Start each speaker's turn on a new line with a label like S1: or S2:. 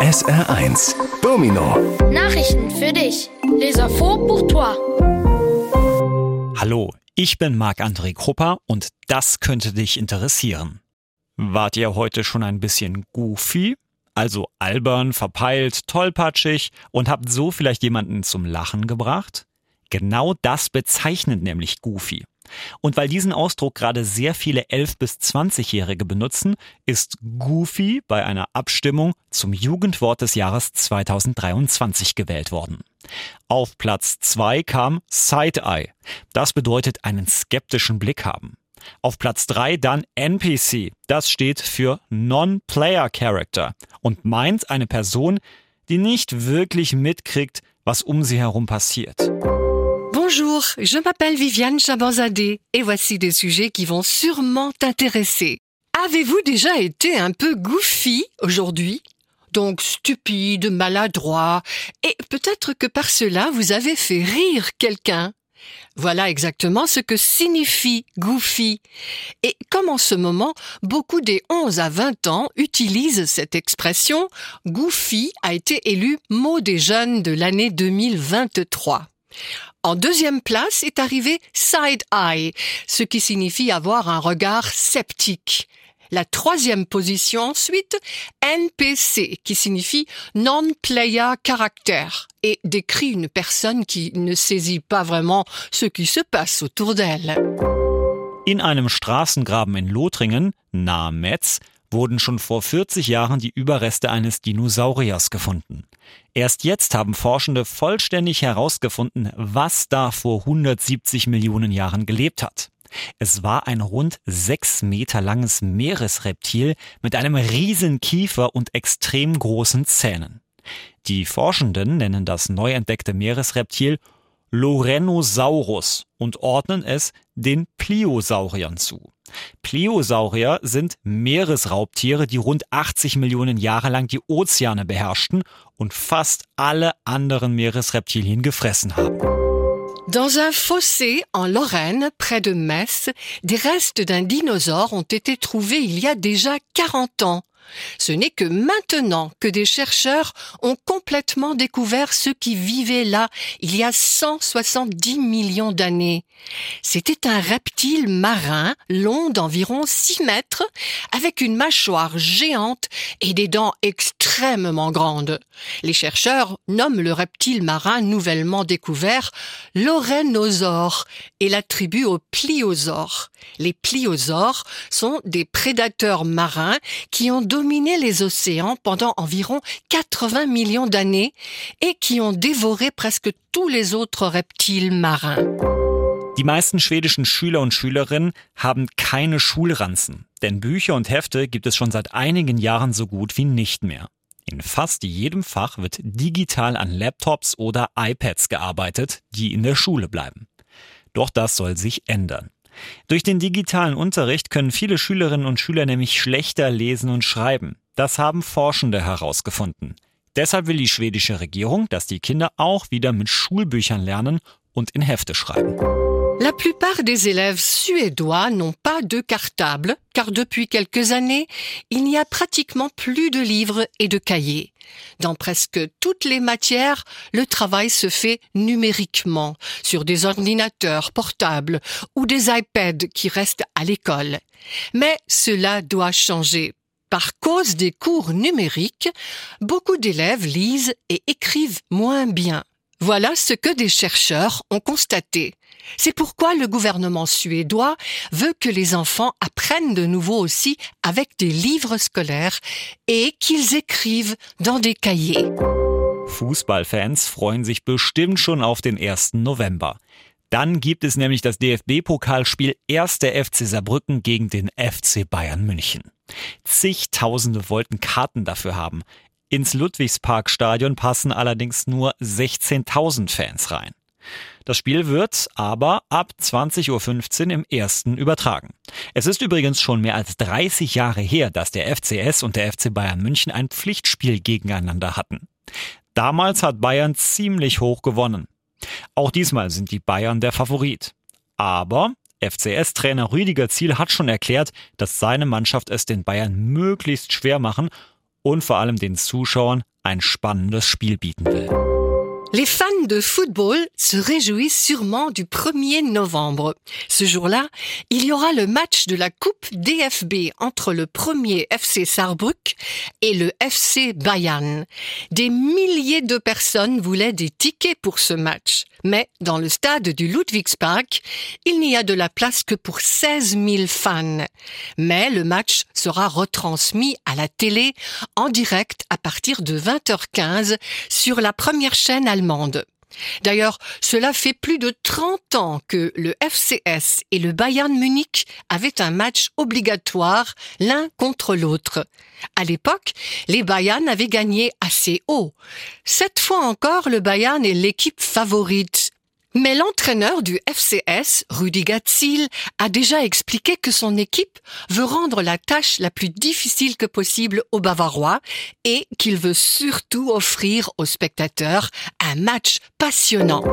S1: SR1 Domino
S2: Nachrichten für dich. Les infos pour toi.
S3: Hallo, ich bin Marc-André Krupper und das könnte dich interessieren. Wart ihr heute schon ein bisschen goofy? Also albern, verpeilt, tollpatschig und habt so vielleicht jemanden zum Lachen gebracht? Genau das bezeichnet nämlich Goofy. Und weil diesen Ausdruck gerade sehr viele 11- bis 20-Jährige benutzen, ist Goofy bei einer Abstimmung zum Jugendwort des Jahres 2023 gewählt worden. Auf Platz 2 kam Side-Eye. Das bedeutet einen skeptischen Blick haben. Auf Platz 3 dann NPC. Das steht für Non-Player Character und meint eine Person, die nicht wirklich mitkriegt, was um sie herum passiert.
S4: Bonjour, je m'appelle Viviane Chabanzadeh et voici des sujets qui vont sûrement t'intéresser. Avez-vous déjà été un peu goofy aujourd'hui? Donc stupide, maladroit, et peut-être que par cela vous avez fait rire quelqu'un. Voilà exactement ce que signifie goofy. Et comme en ce moment, beaucoup des 11 à 20 ans utilisent cette expression, goofy a été élu mot des jeunes de l'année 2023. En deuxième place est arrivé side eye, ce qui signifie avoir un regard sceptique. La troisième position ensuite, NPC, qui signifie non-player character et décrit une personne qui ne saisit pas vraiment ce qui se passe autour d'elle.
S3: In einem Straßengraben in Lothringen, nahe Metz, wurden schon vor 40 Jahren die Überreste eines Dinosauriers gefunden. Erst jetzt haben Forschende vollständig herausgefunden, was da vor 170 Millionen Jahren gelebt hat. Es war ein rund sechs Meter langes Meeresreptil mit einem riesen Kiefer und extrem großen Zähnen. Die Forschenden nennen das neu entdeckte Meeresreptil Lorenosaurus und ordnen es den Pliosauriern zu. Pleosaurier sind Meeresraubtiere, die rund 80 Millionen Jahre lang die Ozeane beherrschten und fast alle anderen Meeresreptilien gefressen haben.
S4: Dans un fossé en Lorraine, près de Metz, des restes d'un dinosaure ont été trouvés il y a déjà 40 ans. Ce n'est que maintenant que des chercheurs ont complètement découvert ce qui vivait là il y a 170 millions d'années. C'était un reptile marin long d'environ 6 mètres avec une mâchoire géante et des dents extrêmement grandes. Les chercheurs nomment le reptile marin nouvellement découvert l'orénosaure et l'attribuent aux pliosaures. Les pliosaures sont des prédateurs marins qui ont dominé les océans pendant environ 80 millions d'années et qui ont dévoré presque tous les autres reptiles marins.
S3: Die meisten schwedischen Schüler und Schülerinnen haben keine Schulranzen, denn Bücher und Hefte gibt es schon seit einigen Jahren so gut wie nicht mehr. In fast jedem Fach wird digital an Laptops oder iPads gearbeitet, die in der Schule bleiben. Doch das soll sich ändern. Durch den digitalen Unterricht können viele Schülerinnen und Schüler nämlich schlechter lesen und schreiben. Das haben Forschende herausgefunden. Deshalb will die schwedische Regierung, dass die Kinder auch wieder mit Schulbüchern lernen und in Hefte schreiben.
S4: La plupart des élèves suédois n'ont pas de cartable, car depuis quelques années, il n'y a pratiquement plus de livres et de cahiers. Dans presque toutes les matières, le travail se fait numériquement, sur des ordinateurs portables ou des iPads qui restent à l'école. Mais cela doit changer. Par cause des cours numériques, beaucoup d'élèves lisent et écrivent moins bien. Voilà ce que des chercheurs ont constaté. C'est pourquoi le gouvernement suédois veut que les enfants apprennent de nouveau aussi avec des livres scolaires et qu'ils écrivent dans des cahiers.
S3: Fußballfans freuen sich bestimmt schon auf den 1. November. Dann gibt es nämlich das DFB-Pokalspiel 1. FC Saarbrücken gegen den FC Bayern München. Zigtausende wollten Karten dafür haben. Ins Ludwigsparkstadion passen allerdings nur 16.000 Fans rein. Das Spiel wird aber ab 20.15 Uhr im ersten übertragen. Es ist übrigens schon mehr als 30 Jahre her, dass der FCS und der FC Bayern München ein Pflichtspiel gegeneinander hatten. Damals hat Bayern ziemlich hoch gewonnen. Auch diesmal sind die Bayern der Favorit. Aber FCS-Trainer Rüdiger Ziel hat schon erklärt, dass seine Mannschaft es den Bayern möglichst schwer machen und vor allem den Zuschauern ein spannendes Spiel bieten will.
S4: Les fans de football se réjouissent sûrement du 1er novembre. Ce jour-là, il y aura le match de la Coupe DFB entre le premier FC Saarbrück et le FC Bayern. Des milliers de personnes voulaient des tickets pour ce match. Mais dans le stade du Ludwigspark, il n'y a de la place que pour 16 000 fans. Mais le match sera retransmis à la télé en direct à partir de 20h15 sur la première chaîne allemande. D'ailleurs, cela fait plus de 30 ans que le FCS et le Bayern Munich avaient un match obligatoire l'un contre l'autre. À l'époque, les Bayern avaient gagné assez haut. Cette fois encore, le Bayern est l'équipe favorite. Mais l'entraîneur du FCS, Rudi Gatzil, a déjà expliqué que son équipe veut rendre la tâche la plus difficile que possible aux Bavarois et qu'il veut surtout offrir aux spectateurs un match passionnant.